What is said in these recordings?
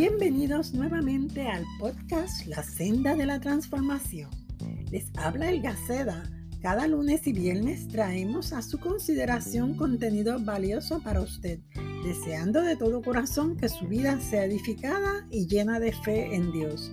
Bienvenidos nuevamente al podcast La Senda de la Transformación. Les habla El Gaceda. Cada lunes y viernes traemos a su consideración contenido valioso para usted, deseando de todo corazón que su vida sea edificada y llena de fe en Dios.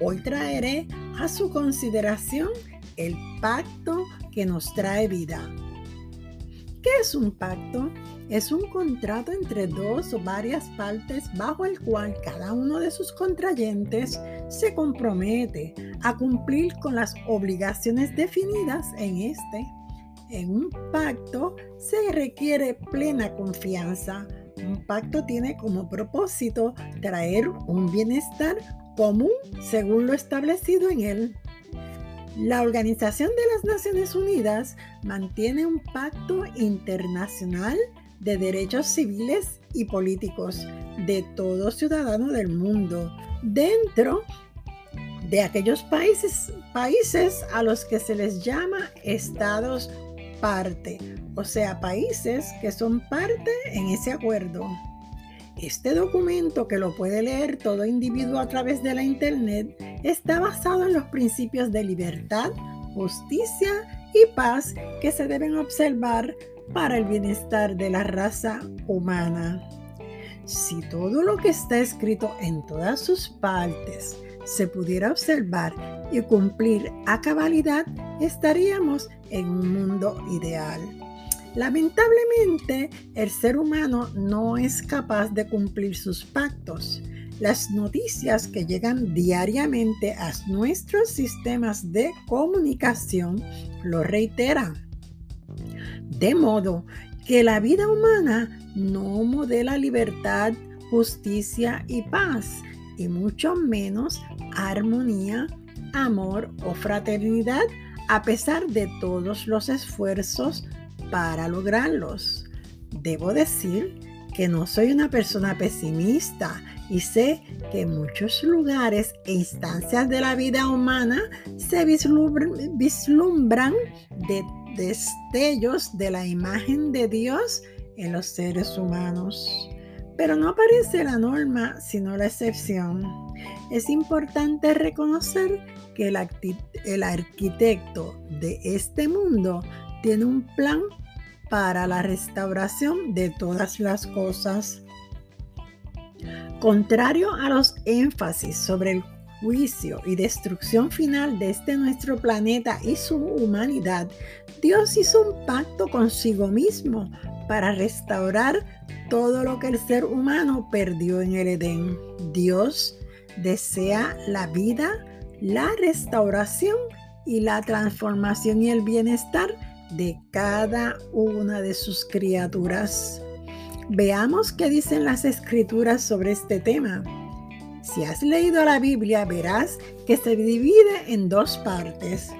Hoy traeré a su consideración el pacto que nos trae vida. ¿Qué es un pacto? Es un contrato entre dos o varias partes bajo el cual cada uno de sus contrayentes se compromete a cumplir con las obligaciones definidas en este. En un pacto se requiere plena confianza. Un pacto tiene como propósito traer un bienestar común según lo establecido en él. La Organización de las Naciones Unidas mantiene un pacto internacional de derechos civiles y políticos de todo ciudadano del mundo dentro de aquellos países, países a los que se les llama estados parte, o sea, países que son parte en ese acuerdo. Este documento, que lo puede leer todo individuo a través de la Internet, está basado en los principios de libertad, justicia y paz que se deben observar para el bienestar de la raza humana. Si todo lo que está escrito en todas sus partes se pudiera observar y cumplir a cabalidad, estaríamos en un mundo ideal. Lamentablemente, el ser humano no es capaz de cumplir sus pactos. Las noticias que llegan diariamente a nuestros sistemas de comunicación lo reiteran. De modo que la vida humana no modela libertad, justicia y paz, y mucho menos armonía, amor o fraternidad, a pesar de todos los esfuerzos para lograrlos. Debo decir que no soy una persona pesimista y sé que en muchos lugares e instancias de la vida humana se vislumbran de destellos de la imagen de Dios en los seres humanos. Pero no parece la norma, sino la excepción. Es importante reconocer que el, el arquitecto de este mundo tiene un plan para la restauración de todas las cosas. Contrario a los énfasis sobre el juicio y destrucción final de este nuestro planeta y su humanidad, Dios hizo un pacto consigo mismo para restaurar todo lo que el ser humano perdió en el Edén. Dios desea la vida, la restauración y la transformación y el bienestar de cada una de sus criaturas. Veamos qué dicen las escrituras sobre este tema. Si has leído la Biblia, verás que se divide en dos partes.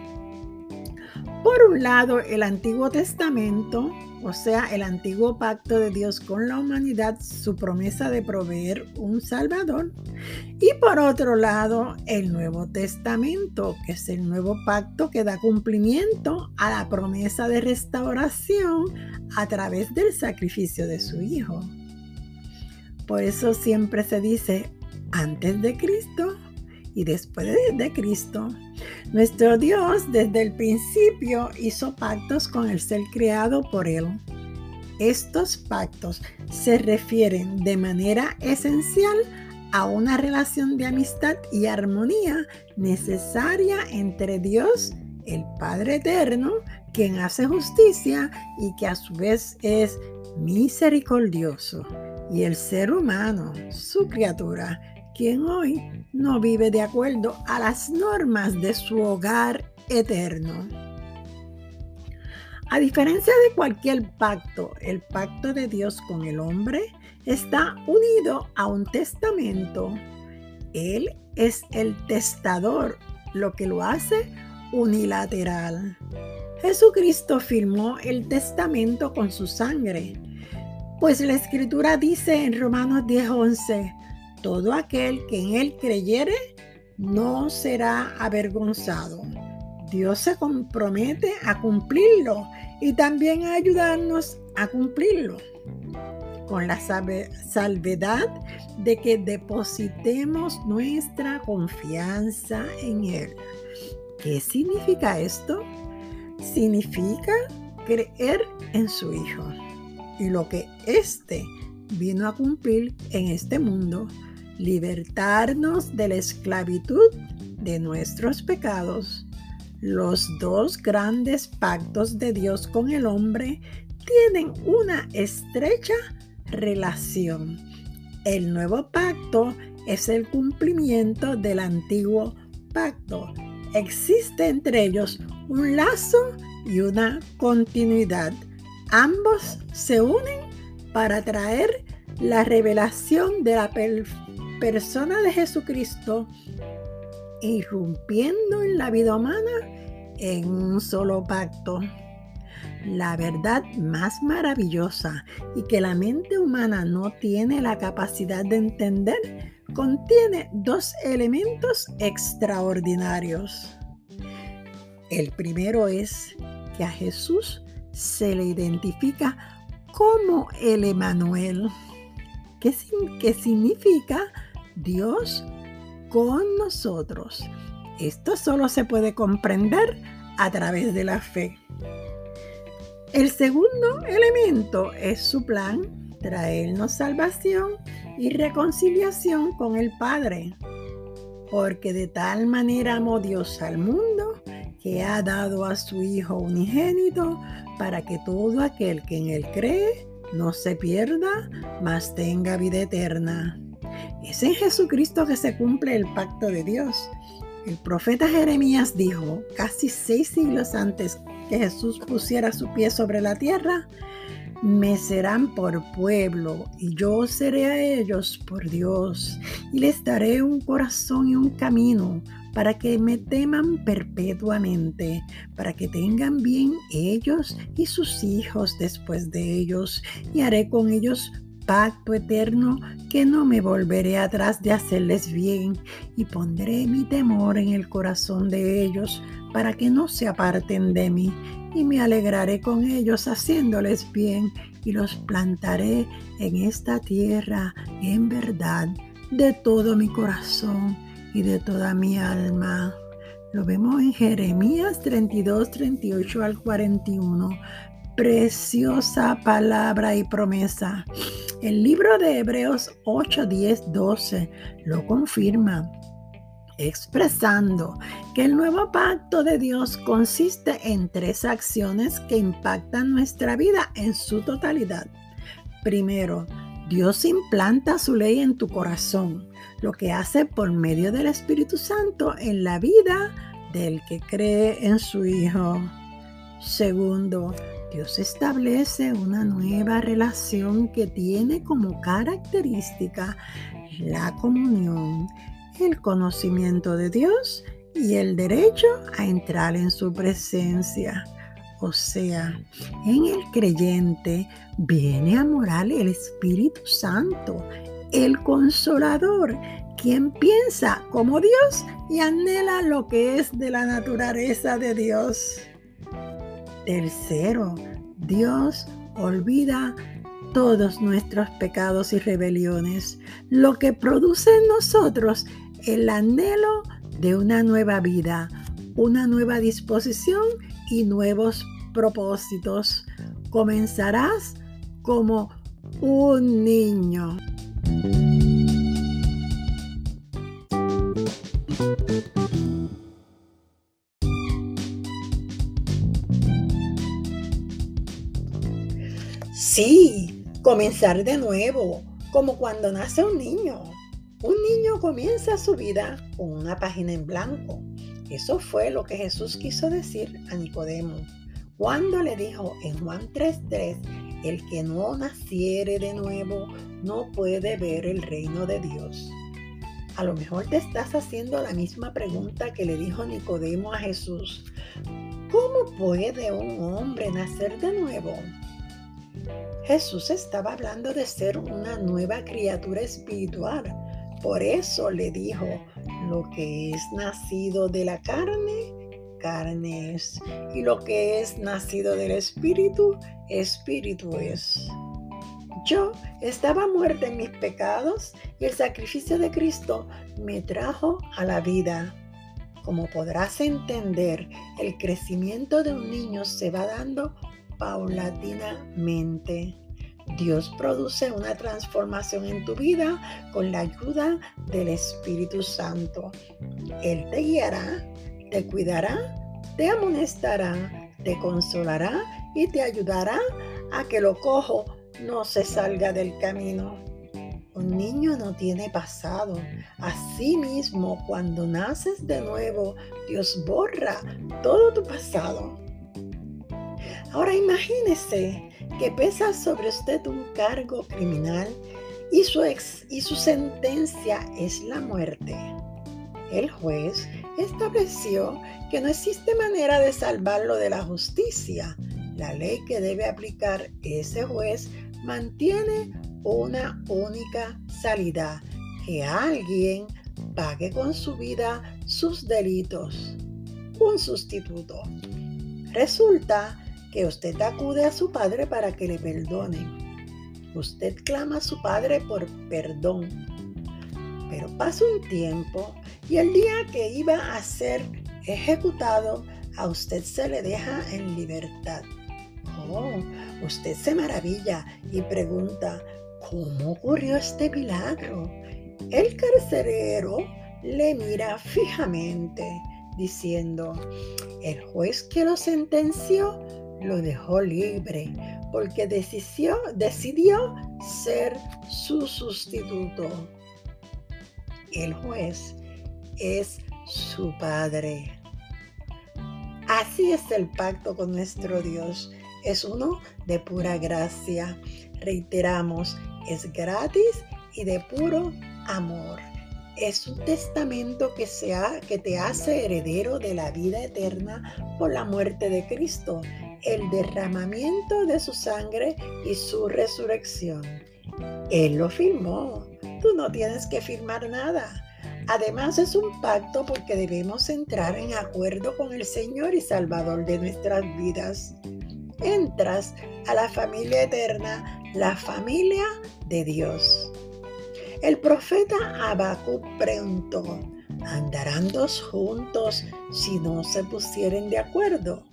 Por un lado, el Antiguo Testamento, o sea, el antiguo pacto de Dios con la humanidad, su promesa de proveer un Salvador. Y por otro lado, el Nuevo Testamento, que es el nuevo pacto que da cumplimiento a la promesa de restauración a través del sacrificio de su Hijo. Por eso siempre se dice antes de Cristo y después de Cristo. Nuestro Dios desde el principio hizo pactos con el ser creado por Él. Estos pactos se refieren de manera esencial a una relación de amistad y armonía necesaria entre Dios, el Padre Eterno, quien hace justicia y que a su vez es misericordioso, y el ser humano, su criatura, quien hoy no vive de acuerdo a las normas de su hogar eterno. A diferencia de cualquier pacto, el pacto de Dios con el hombre está unido a un testamento. Él es el testador, lo que lo hace unilateral. Jesucristo firmó el testamento con su sangre, pues la escritura dice en Romanos 10:11, todo aquel que en él creyere no será avergonzado. Dios se compromete a cumplirlo y también a ayudarnos a cumplirlo. con la salvedad de que depositemos nuestra confianza en Él. ¿Qué significa esto? Significa creer en su Hijo y lo que éste vino a cumplir en este mundo, libertarnos de la esclavitud de nuestros pecados. Los dos grandes pactos de Dios con el hombre tienen una estrecha relación. El nuevo pacto es el cumplimiento del antiguo pacto. Existe entre ellos un lazo y una continuidad. Ambos se unen para traer la revelación de la persona de Jesucristo, irrumpiendo en la vida humana en un solo pacto. La verdad más maravillosa y que la mente humana no tiene la capacidad de entender contiene dos elementos extraordinarios. El primero es que a Jesús se le identifica como el Emanuel, que, significa Dios con nosotros. Esto solo se puede comprender a través de la fe. El segundo elemento es su plan, traernos salvación y reconciliación con el Padre. Porque de tal manera amó Dios al mundo que ha dado a su Hijo unigénito para que todo aquel que en Él cree no se pierda, mas tenga vida eterna. Es en Jesucristo que se cumple el pacto de Dios. El profeta Jeremías dijo, casi seis siglos antes que Jesús pusiera su pie sobre la tierra, me serán por pueblo y yo seré a ellos por Dios y les daré un corazón y un camino para que me teman perpetuamente, para que tengan bien ellos y sus hijos después de ellos, y haré con ellos pacto eterno que no me volveré atrás de hacerles bien, y pondré mi temor en el corazón de ellos, para que no se aparten de mí, y me alegraré con ellos haciéndoles bien, y los plantaré en esta tierra en verdad de todo mi corazón y de toda mi alma. Lo vemos en Jeremías 32, 38 al 41. Preciosa palabra y promesa. El libro de Hebreos 8, 10, 12 lo confirma expresando que el nuevo pacto de Dios consiste en tres acciones que impactan nuestra vida en su totalidad. Primero, Dios implanta su ley en tu corazón, lo que hace por medio del Espíritu Santo en la vida del que cree en su Hijo. Segundo, Dios establece una nueva relación que tiene como característica la comunión, el conocimiento de Dios y el derecho a entrar en su presencia. O sea, en el creyente viene a morar el Espíritu Santo, el consolador, quien piensa como Dios y anhela lo que es de la naturaleza de Dios. Tercero, Dios olvida todos nuestros pecados y rebeliones, lo que produce en nosotros el anhelo de una nueva vida, una nueva disposición y nuevos propósitos. Comenzarás como un niño. Sí, comenzar de nuevo, como cuando nace un niño. Un niño comienza su vida con una página en blanco. Eso fue lo que Jesús quiso decir a Nicodemo cuando le dijo en Juan 3:3, el que no naciere de nuevo no puede ver el reino de Dios. A lo mejor te estás haciendo la misma pregunta que le dijo Nicodemo a Jesús. ¿Cómo puede un hombre nacer de nuevo? Jesús estaba hablando de ser una nueva criatura espiritual. Por eso le dijo, lo que es nacido de la carne, y lo que es nacido del Espíritu, Espíritu es. Yo estaba muerta en mis pecados y el sacrificio de Cristo me trajo a la vida. Como podrás entender, el crecimiento de un niño se va dando paulatinamente. Dios produce una transformación en tu vida con la ayuda del Espíritu Santo. Él te guiará, te cuidará, te amonestará, te consolará y te ayudará a que lo cojo no se salga del camino. Un niño no tiene pasado. Asimismo, cuando naces de nuevo, Dios borra todo tu pasado. Ahora imagínese que pesa sobre usted un cargo criminal y su, ex, y su sentencia es la muerte. El juez estableció que no existe manera de salvarlo de la justicia. La ley que debe aplicar ese juez mantiene una única salida, que alguien pague con su vida sus delitos. Un sustituto. Resulta que usted acude a su padre para que le perdone. Usted clama a su padre por perdón. Pero pasa un tiempo y el día que iba a ser ejecutado, a usted se le deja en libertad. Oh, usted se maravilla y pregunta, ¿cómo ocurrió este milagro? El carcelero le mira fijamente, diciendo, el juez que lo sentenció lo dejó libre porque decidió ser su sustituto. El juez es su padre. Así es el pacto con nuestro Dios es uno de pura gracia. Reiteramos, es gratis y de puro amor. Es un testamento que, sea, que te hace heredero de la vida eterna por la muerte de Cristo, el derramamiento de su sangre y su resurrección. Él lo firmó. Tú no tienes que firmar nada. Además es un pacto porque debemos entrar en acuerdo con el Señor y Salvador de nuestras vidas entras a la familia eterna, la familia de Dios. El profeta Habacuc preguntó, ¿andarán dos juntos si no se pusieren de acuerdo?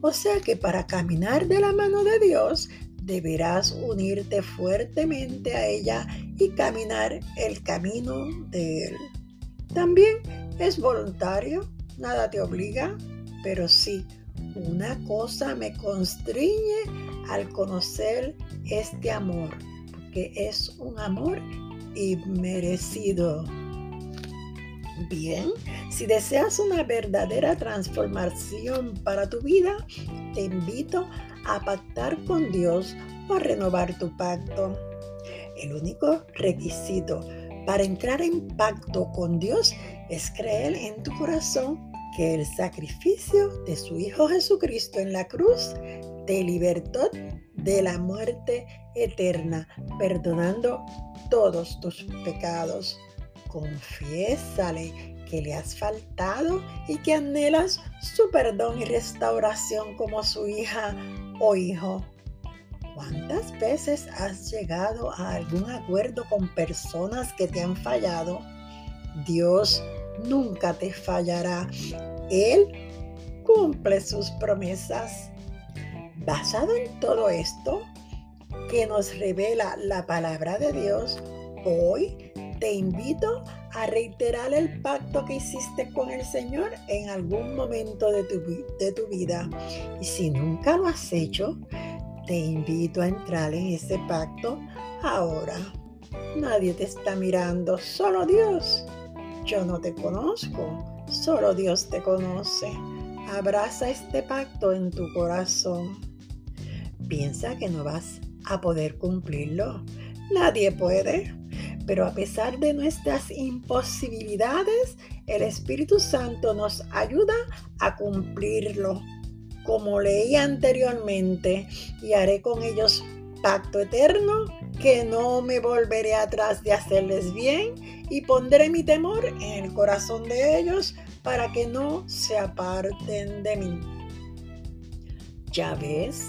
O sea que para caminar de la mano de Dios deberás unirte fuertemente a ella y caminar el camino de Él. También es voluntario, nada te obliga, pero sí una cosa me constriñe al conocer este amor, porque es un amor inmerecido. Bien, si deseas una verdadera transformación para tu vida, te invito a pactar con Dios o a renovar tu pacto. El único requisito para entrar en pacto con Dios es creer en tu corazón que el sacrificio de su Hijo Jesucristo en la cruz te libertó de la muerte eterna, perdonando todos tus pecados. Confiésale que le has faltado y que anhelas su perdón y restauración como su hija o hijo. ¿Cuántas veces has llegado a algún acuerdo con personas que te han fallado? Dios nunca te fallará. Él cumple sus promesas. Basado en todo esto que nos revela la palabra de Dios, hoy te invito a reiterar el pacto que hiciste con el Señor en algún momento de tu, de tu vida. Y si nunca lo has hecho, te invito a entrar en ese pacto ahora. Nadie te está mirando, solo Dios. Yo no te conozco, solo Dios te conoce. Abraza este pacto en tu corazón. Piensa que no vas a poder cumplirlo. Nadie puede. Pero a pesar de nuestras imposibilidades, el Espíritu Santo nos ayuda a cumplirlo. Como leí anteriormente, y haré con ellos pacto eterno, que no me volveré atrás de hacerles bien y pondré mi temor en el corazón de ellos para que no se aparten de mí. Ya ves,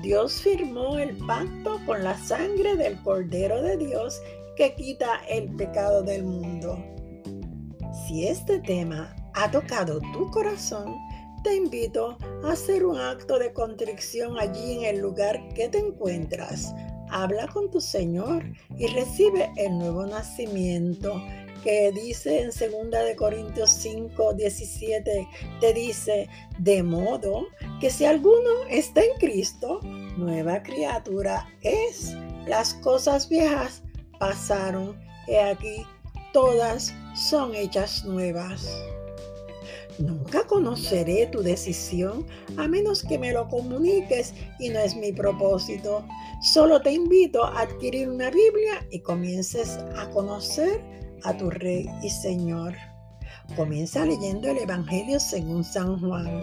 Dios firmó el pacto con la sangre del Cordero de Dios que quita el pecado del mundo. Si este tema ha tocado tu corazón, te invito a hacer un acto de contrición allí en el lugar que te encuentras. Habla con tu Señor y recibe el nuevo nacimiento que dice en 2 de Corintios 5, 17, te dice, de modo que si alguno está en Cristo, nueva criatura es. Las cosas viejas pasaron, y aquí todas son hechas nuevas. Nunca conoceré tu decisión a menos que me lo comuniques y no es mi propósito. Solo te invito a adquirir una Biblia y comiences a conocer a tu Rey y Señor. Comienza leyendo el Evangelio según San Juan.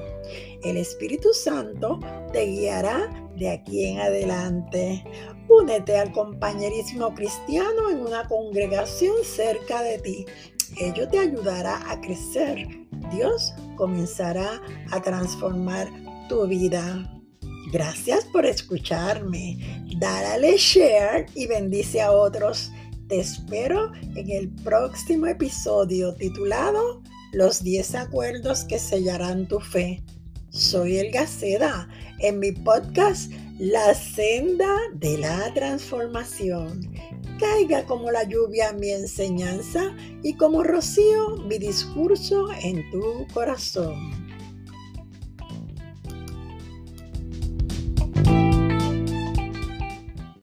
El Espíritu Santo te guiará de aquí en adelante. Únete al compañerismo cristiano en una congregación cerca de ti. Ello te ayudará a crecer. Dios comenzará a transformar tu vida. Gracias por escucharme. Dale share y bendice a otros. Te espero en el próximo episodio titulado Los 10 acuerdos que sellarán tu fe. Soy El Gaceda en mi podcast La senda de la transformación. Caiga como la lluvia mi enseñanza y como rocío mi discurso en tu corazón.